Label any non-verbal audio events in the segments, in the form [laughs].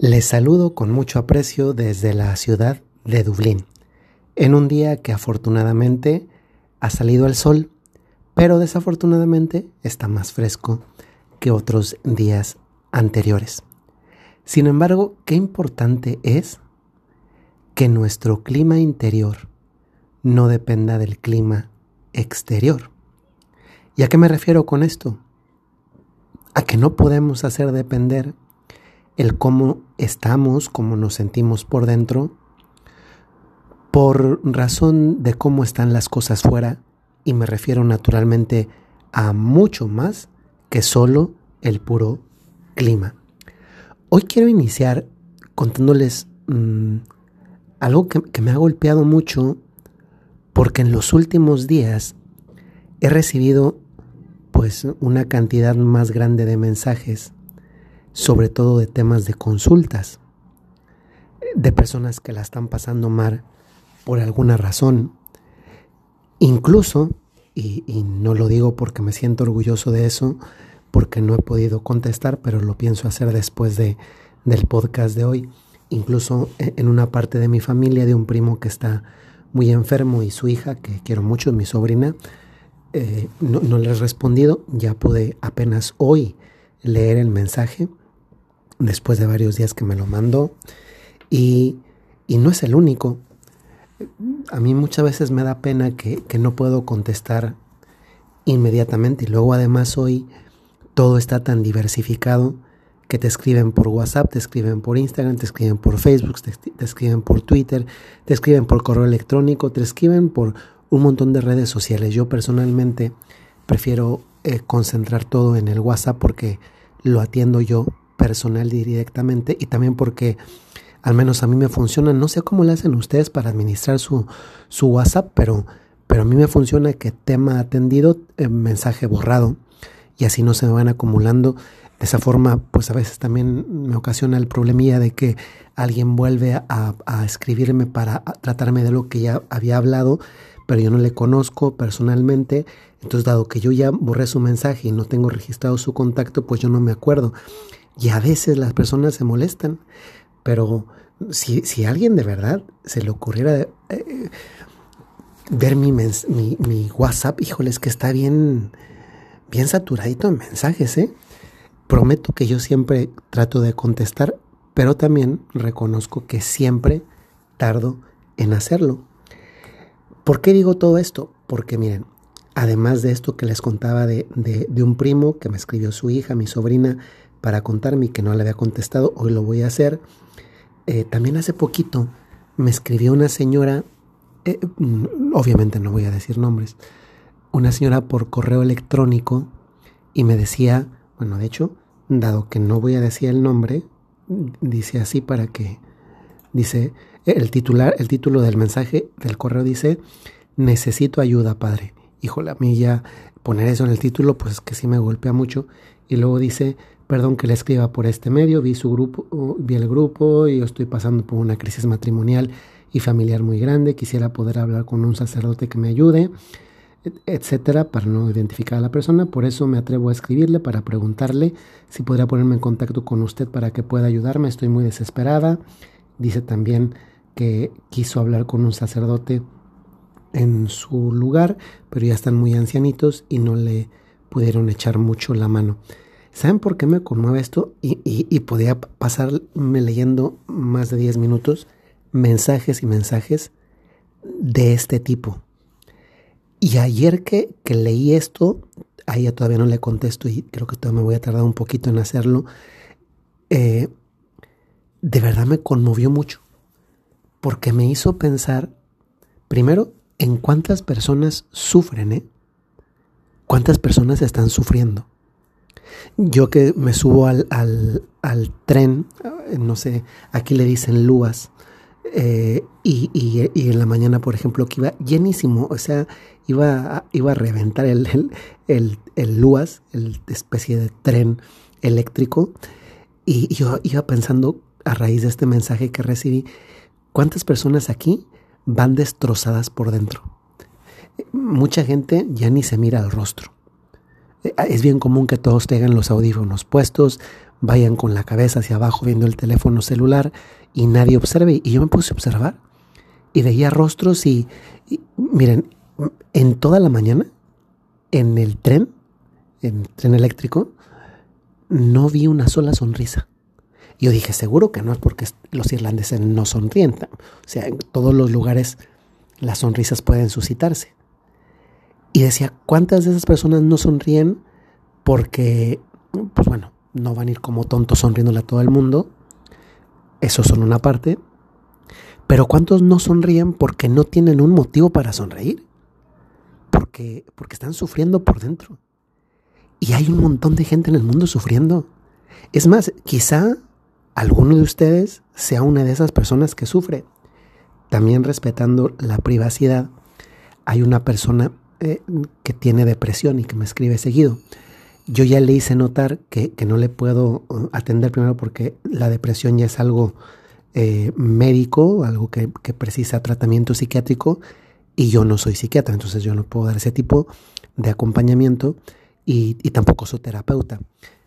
Les saludo con mucho aprecio desde la ciudad de Dublín, en un día que afortunadamente ha salido el sol, pero desafortunadamente está más fresco que otros días anteriores. Sin embargo, qué importante es que nuestro clima interior no dependa del clima exterior. ¿Y a qué me refiero con esto? A que no podemos hacer depender el cómo estamos, cómo nos sentimos por dentro, por razón de cómo están las cosas fuera, y me refiero naturalmente a mucho más que solo el puro clima. Hoy quiero iniciar contándoles mmm, algo que, que me ha golpeado mucho porque en los últimos días he recibido pues una cantidad más grande de mensajes sobre todo de temas de consultas, de personas que la están pasando mal por alguna razón. Incluso, y, no lo digo porque me siento orgulloso de eso, porque no he podido contestar, pero lo pienso hacer después de, del podcast de hoy, incluso en una parte de mi familia, de un primo que está muy enfermo y su hija, que quiero mucho, mi sobrina, eh, no, no le he respondido, ya pude apenas hoy leer el mensaje después de varios días que me lo mandó. Y, y no es el único. A mí muchas veces me da pena que, que, no puedo contestar inmediatamente. Y luego además hoy todo está tan diversificado que te escriben por WhatsApp, te escriben por Instagram, te escriben por Facebook, te, escriben por Twitter, te escriben por correo electrónico, te escriben por un montón de redes sociales. Yo personalmente prefiero eh, concentrar todo en el WhatsApp porque lo atiendo yo personal directamente y también porque al menos a mí me funciona, no sé cómo le hacen ustedes para administrar su, su WhatsApp, pero, pero a mí me funciona que tema atendido, eh, mensaje borrado y así no se me van acumulando. De esa forma, pues a veces también me ocasiona el problemilla de que alguien vuelve a, a escribirme para tratarme de lo que ya había hablado, pero yo no le conozco personalmente. Entonces, dado que yo ya borré su mensaje y no tengo registrado su contacto, pues yo no me acuerdo. Y a veces las personas se molestan, pero si, si a alguien de verdad se le ocurriera eh, ver mi, mi, mi, WhatsApp, híjoles que está bien, bien saturadito en mensajes, ¿eh? Prometo que yo siempre trato de contestar, pero también reconozco que siempre tardo en hacerlo. ¿Por qué digo todo esto? Porque miren, además de esto que les contaba de, de, de un primo que me escribió su hija, mi sobrina, para contarme que no le había contestado, hoy lo voy a hacer. Eh, también hace poquito me escribió una señora, eh, obviamente no voy a decir nombres, una señora por correo electrónico y me decía, bueno, de hecho, dado que no voy a decir el nombre, dice así para que, dice, el titular, el título del mensaje del correo dice, necesito ayuda, padre. Híjole, a mí ya poner eso en el título, pues que sí me golpea mucho. Y luego dice, perdón que le escriba por este medio, vi su grupo, vi el grupo y yo estoy pasando por una crisis matrimonial y familiar muy grande, quisiera poder hablar con un sacerdote que me ayude, etcétera, para no identificar a la persona, por eso me atrevo a escribirle para preguntarle si podría ponerme en contacto con usted para que pueda ayudarme, estoy muy desesperada. Dice también que quiso hablar con un sacerdote en su lugar, pero ya están muy ancianitos y no le pudieron echar mucho la mano. ¿Saben por qué me conmueve esto? Y, y, podía pasarme leyendo más de 10 minutos mensajes y mensajes de este tipo. Y ayer que, que leí esto, a ella todavía no le contesto y creo que todavía me voy a tardar un poquito en hacerlo, eh, de verdad me conmovió mucho, porque me hizo pensar, primero, en cuántas personas sufren, ¿eh? ¿Cuántas personas están sufriendo? Yo que me subo al, al, tren, no sé, aquí le dicen lúas, eh, y, y, en la mañana, por ejemplo, que iba llenísimo, o sea, iba iba a reventar el, el, el, el lúas, el especie de tren eléctrico, y yo iba pensando a raíz de este mensaje que recibí, ¿cuántas personas aquí van destrozadas por dentro? Mucha gente ya ni se mira al rostro. Es bien común que todos tengan los audífonos puestos, vayan con la cabeza hacia abajo viendo el teléfono celular y nadie observe. Y yo me puse a observar y veía rostros y, miren, en toda la mañana, en el tren, en el tren eléctrico, no vi una sola sonrisa. Yo dije, seguro que no es porque los irlandeses no sonríen. O sea, en todos los lugares las sonrisas pueden suscitarse. Y decía, ¿cuántas de esas personas no sonríen porque, pues bueno, no van a ir como tontos sonriéndole a todo el mundo? Eso son una parte. Pero ¿cuántos no sonríen porque no tienen un motivo para sonreír? Porque, porque están sufriendo por dentro. Y hay un montón de gente en el mundo sufriendo. Es más, quizá alguno de ustedes sea una de esas personas que sufre. También respetando la privacidad, hay una persona eh, que tiene depresión y que me escribe seguido. Yo ya le hice notar que, no le puedo uh, atender primero porque la depresión ya es algo eh, médico, algo que, precisa tratamiento psiquiátrico y yo no soy psiquiatra, entonces yo no puedo dar ese tipo de acompañamiento y, tampoco soy terapeuta.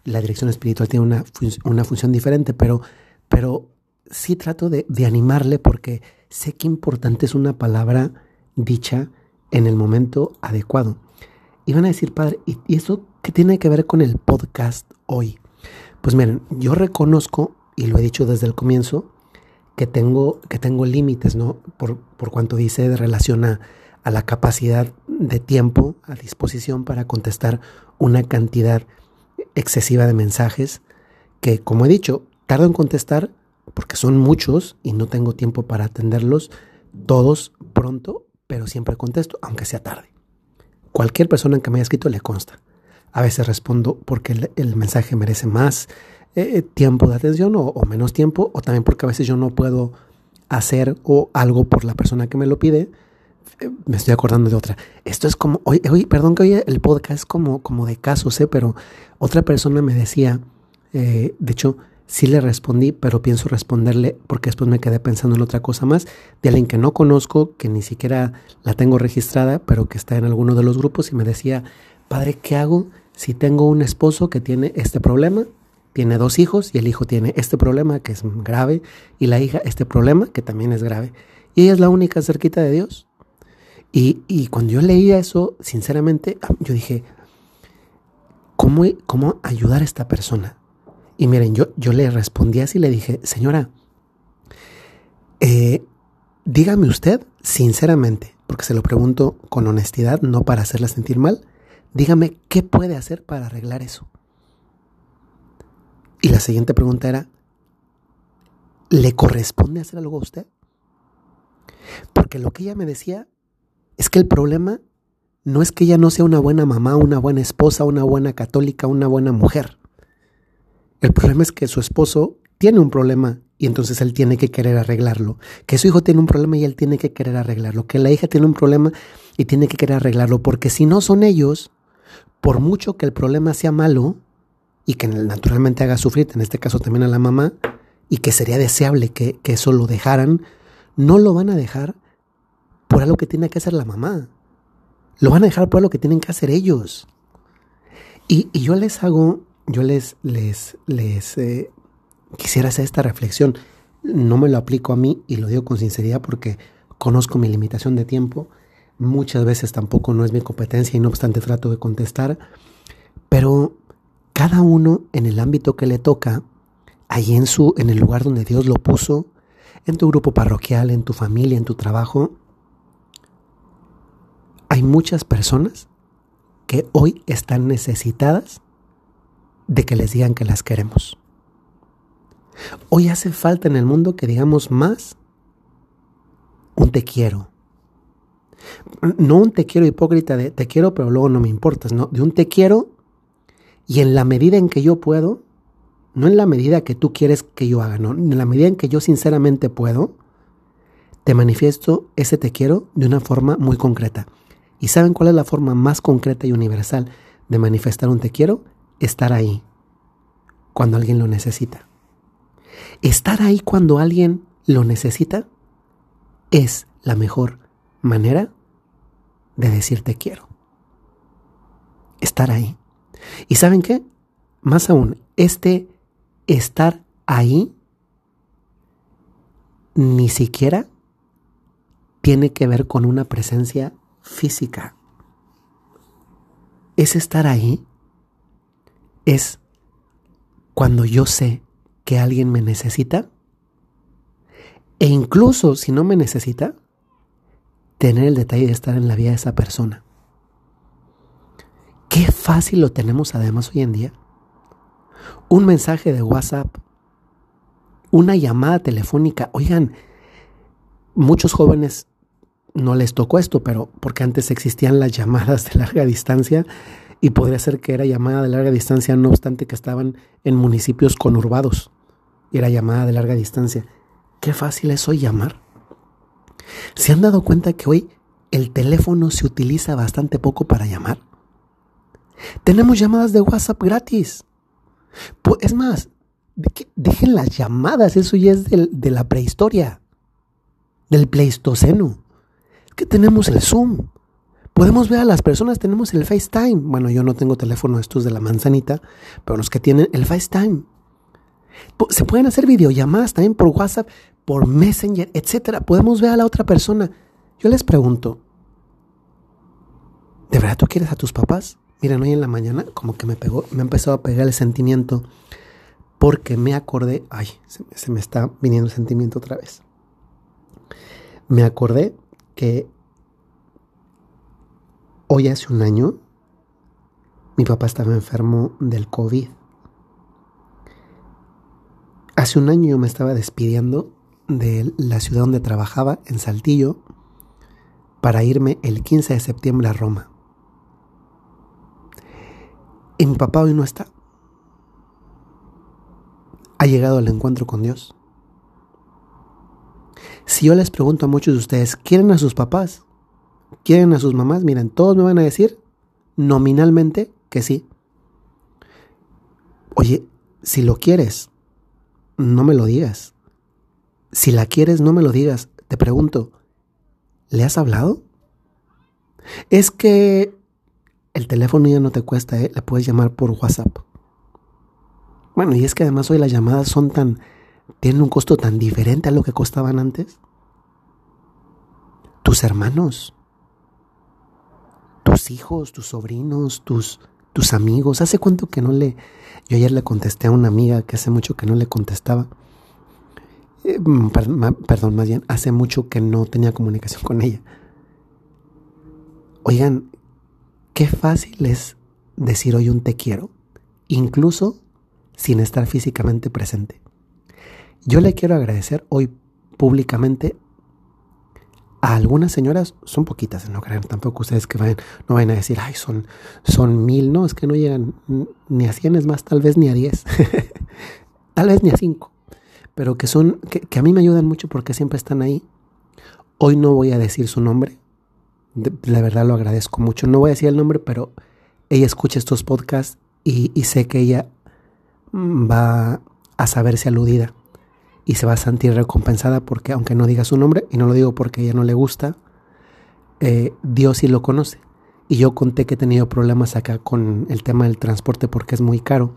La dirección espiritual tiene una, una función diferente, pero, pero sí trato de, de animarle porque sé que importante es una palabra dicha en el momento adecuado. Y van a decir, padre, ¿y, eso qué tiene que ver con el podcast hoy? Pues miren, yo reconozco, y lo he dicho desde el comienzo, que tengo, que tengo límites, ¿no? Por, por cuanto dice de relación a, a la capacidad de tiempo a disposición para contestar una cantidad excesiva de mensajes que, como he dicho, tardo en contestar porque son muchos y no tengo tiempo para atenderlos todos pronto pero siempre contesto, aunque sea tarde. Cualquier persona que me haya escrito le consta. A veces respondo porque el, mensaje merece más eh, tiempo de atención o, menos tiempo, o también porque a veces yo no puedo hacer o algo por la persona que me lo pide. Eh, me estoy acordando de otra. Esto es como, hoy, perdón que hoy el podcast es como, como de casos, ¿eh? pero otra persona me decía, de hecho, Sí le respondí, pero pienso responderle porque después me quedé pensando en otra cosa más, de alguien que no conozco, que ni siquiera la tengo registrada, pero que está en alguno de los grupos y me decía, padre, ¿qué hago si tengo un esposo que tiene este problema? Tiene dos hijos y el hijo tiene este problema que es grave y la hija este problema que también es grave. Y ella es la única cerquita de Dios. Y, y cuando yo leía eso, sinceramente, yo dije, ¿cómo, ¿cómo ayudar a esta persona? Y miren, yo, yo le respondí así, le dije, señora, eh, dígame usted sinceramente, porque se lo pregunto con honestidad, no para hacerla sentir mal, dígame qué puede hacer para arreglar eso. Y la siguiente pregunta era, ¿le corresponde hacer algo a usted? Porque lo que ella me decía es que el problema no es que ella no sea una buena mamá, una buena esposa, una buena católica, una buena mujer. El problema es que su esposo tiene un problema y entonces él tiene que querer arreglarlo. Que su hijo tiene un problema y él tiene que querer arreglarlo. Que la hija tiene un problema y tiene que querer arreglarlo. Porque si no son ellos, por mucho que el problema sea malo y que naturalmente haga sufrir, en este caso también a la mamá, y que sería deseable que, eso lo dejaran, no lo van a dejar por algo que tiene que hacer la mamá. Lo van a dejar por algo que tienen que hacer ellos. Y, y yo les hago yo les, les, les eh, quisiera hacer esta reflexión. No me lo aplico a mí y lo digo con sinceridad porque conozco mi limitación de tiempo. Muchas veces tampoco no es mi competencia y no obstante trato de contestar. Pero cada uno en el ámbito que le toca, ahí en, su, en el lugar donde Dios lo puso, en tu grupo parroquial, en tu familia, en tu trabajo, hay muchas personas que hoy están necesitadas de que les digan que las queremos. Hoy hace falta en el mundo que digamos más un te quiero. No un te quiero hipócrita de te quiero pero luego no me importas, no, de un te quiero y en la medida en que yo puedo, no en la medida que tú quieres que yo haga, no, en la medida en que yo sinceramente puedo, te manifiesto ese te quiero de una forma muy concreta. ¿Y saben cuál es la forma más concreta y universal de manifestar un te quiero? Estar ahí cuando alguien lo necesita. Estar ahí cuando alguien lo necesita es la mejor manera de decirte quiero. Estar ahí. ¿Y saben qué? Más aún, este estar ahí ni siquiera tiene que ver con una presencia física. Es estar ahí, es cuando yo sé que alguien me necesita e incluso si no me necesita, tener el detalle de estar en la vida de esa persona. Qué fácil lo tenemos además hoy en día. Un mensaje de WhatsApp, una llamada telefónica. Oigan, muchos jóvenes no les tocó esto, pero porque antes existían las llamadas de larga distancia y podría ser que era llamada de larga distancia, no obstante que estaban en municipios conurbados. Y era llamada de larga distancia. Qué fácil es hoy llamar. ¿Se han dado cuenta que hoy el teléfono se utiliza bastante poco para llamar? Tenemos llamadas de WhatsApp gratis. Es más, dejen las llamadas, eso ya es de la prehistoria, del Pleistoceno. Es que tenemos el Zoom. Podemos ver a las personas, tenemos el FaceTime. Bueno, yo no tengo teléfono estos de la manzanita, pero los que tienen el FaceTime. Se pueden hacer videollamadas también por WhatsApp, por Messenger, etcétera. Podemos ver a la otra persona. Yo les pregunto, ¿de verdad tú quieres a tus papás? Miren, hoy en la mañana como que me pegó, me ha empezado a pegar el sentimiento porque me acordé, ay, se me está viniendo el sentimiento otra vez. Me acordé que hoy hace un año mi papá estaba enfermo del COVID. Hace un año yo me estaba despidiendo de la ciudad donde trabajaba, en Saltillo, para irme el 15 de septiembre a Roma. Y mi papá hoy no está. Ha llegado al encuentro con Dios. Si yo les pregunto a muchos de ustedes, ¿quieren a sus papás? ¿Quieren a sus mamás? Miren, todos me van a decir nominalmente que sí. Oye, si lo quieres, no me lo digas. Si la quieres, no me lo digas. Te pregunto, ¿le has hablado? Es que el teléfono ya no te cuesta, ¿eh? le puedes llamar por WhatsApp. Bueno, y es que además hoy las llamadas son tan, tienen un costo tan diferente a lo que costaban antes. Tus hermanos, hijos, tus sobrinos, tus, tus amigos. ¿Hace cuánto que no le... Yo ayer le contesté a una amiga que hace mucho que no le contestaba. Eh, mm, perdón, más bien, hace mucho que no tenía comunicación con ella. Oigan, qué fácil es decir hoy un te quiero, incluso sin estar físicamente presente. Yo le quiero agradecer hoy públicamente a algunas señoras, son poquitas, no crean tampoco ustedes que vayan, no vayan a decir, ay, son, son mil, no, es que no llegan ni a cien, es más, tal vez ni a diez, [laughs] tal vez ni a cinco. Pero que son, que, a mí me ayudan mucho porque siempre están ahí. Hoy no voy a decir su nombre, la verdad lo agradezco mucho. No voy a decir el nombre, pero ella escucha estos podcasts y, y, sé que ella va a saberse aludida y se va a sentir recompensada porque aunque no diga su nombre, y no lo digo porque ella no le gusta, eh, Dios sí lo conoce. Y yo conté que he tenido problemas acá con el tema del transporte porque es muy caro.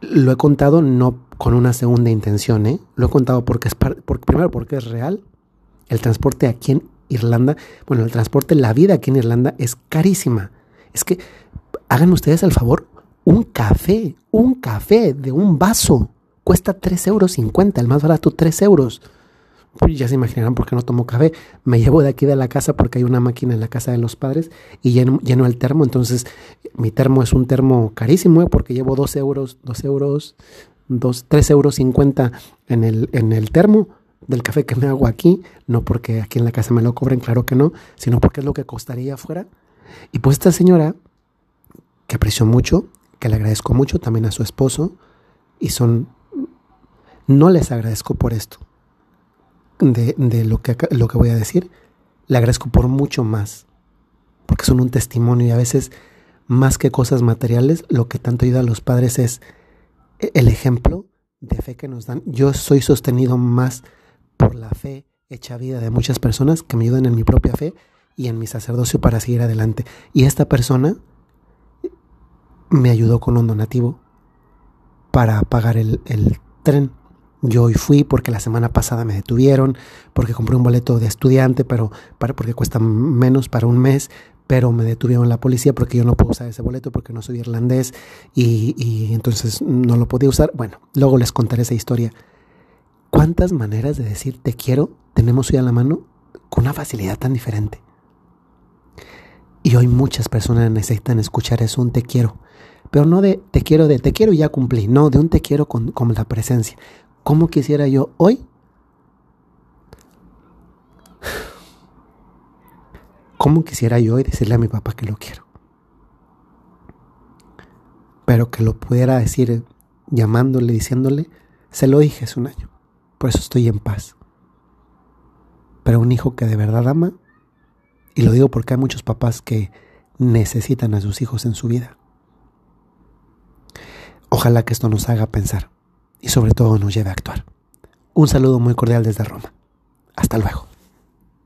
Lo he contado no con una segunda intención, ¿eh? Lo he contado porque es primero porque es real. El transporte aquí en Irlanda, bueno, el transporte, la vida aquí en Irlanda es carísima. Es que hagan ustedes el favor, un café, un café de un vaso cuesta 3,50 euros, el más barato 3 euros. Pues ya se imaginarán por qué no tomo café. Me llevo de aquí de la casa porque hay una máquina en la casa de los padres y lleno, lleno el termo. Entonces, mi termo es un termo carísimo ¿eh? porque llevo 2 euros, 2 euros, 2, 3 euros 50 en el, en el termo del café que me hago aquí. No porque aquí en la casa me lo cobren, claro que no, sino porque es lo que costaría afuera. Y pues esta señora, que aprecio mucho, que le agradezco mucho también a su esposo, y son, no les agradezco por esto de, lo, que, lo que voy a decir, le agradezco por mucho más, porque son un testimonio y a veces más que cosas materiales, lo que tanto ayuda a los padres es el ejemplo de fe que nos dan. Yo soy sostenido más por la fe hecha vida de muchas personas que me ayudan en mi propia fe y en mi sacerdocio para seguir adelante. Y esta persona me ayudó con un donativo para pagar el tren. Yo hoy fui porque la semana pasada me detuvieron, porque compré un boleto de estudiante, pero porque cuesta menos para un mes, pero me detuvieron la policía porque yo no puedo usar ese boleto porque no soy irlandés y, y entonces no lo podía usar. Bueno, luego les contaré esa historia. ¿Cuántas maneras de decir te quiero tenemos hoy a la mano con una facilidad tan diferente? Y hoy muchas personas necesitan escuchar eso, un te quiero. Pero no de te quiero de te quiero y ya cumplí, no, de un te quiero con, con la presencia. ¿Cómo quisiera yo hoy? ¿Cómo quisiera yo hoy decirle a mi papá que lo quiero? Pero que lo pudiera decir llamándole, diciéndole, se lo dije hace un año. Por eso estoy en paz. Pero un hijo que de verdad ama, y lo digo porque hay muchos papás que necesitan a sus hijos en su vida. Ojalá que esto nos haga pensar y sobre todo nos lleve a actuar. Un saludo muy cordial desde Roma. Hasta luego.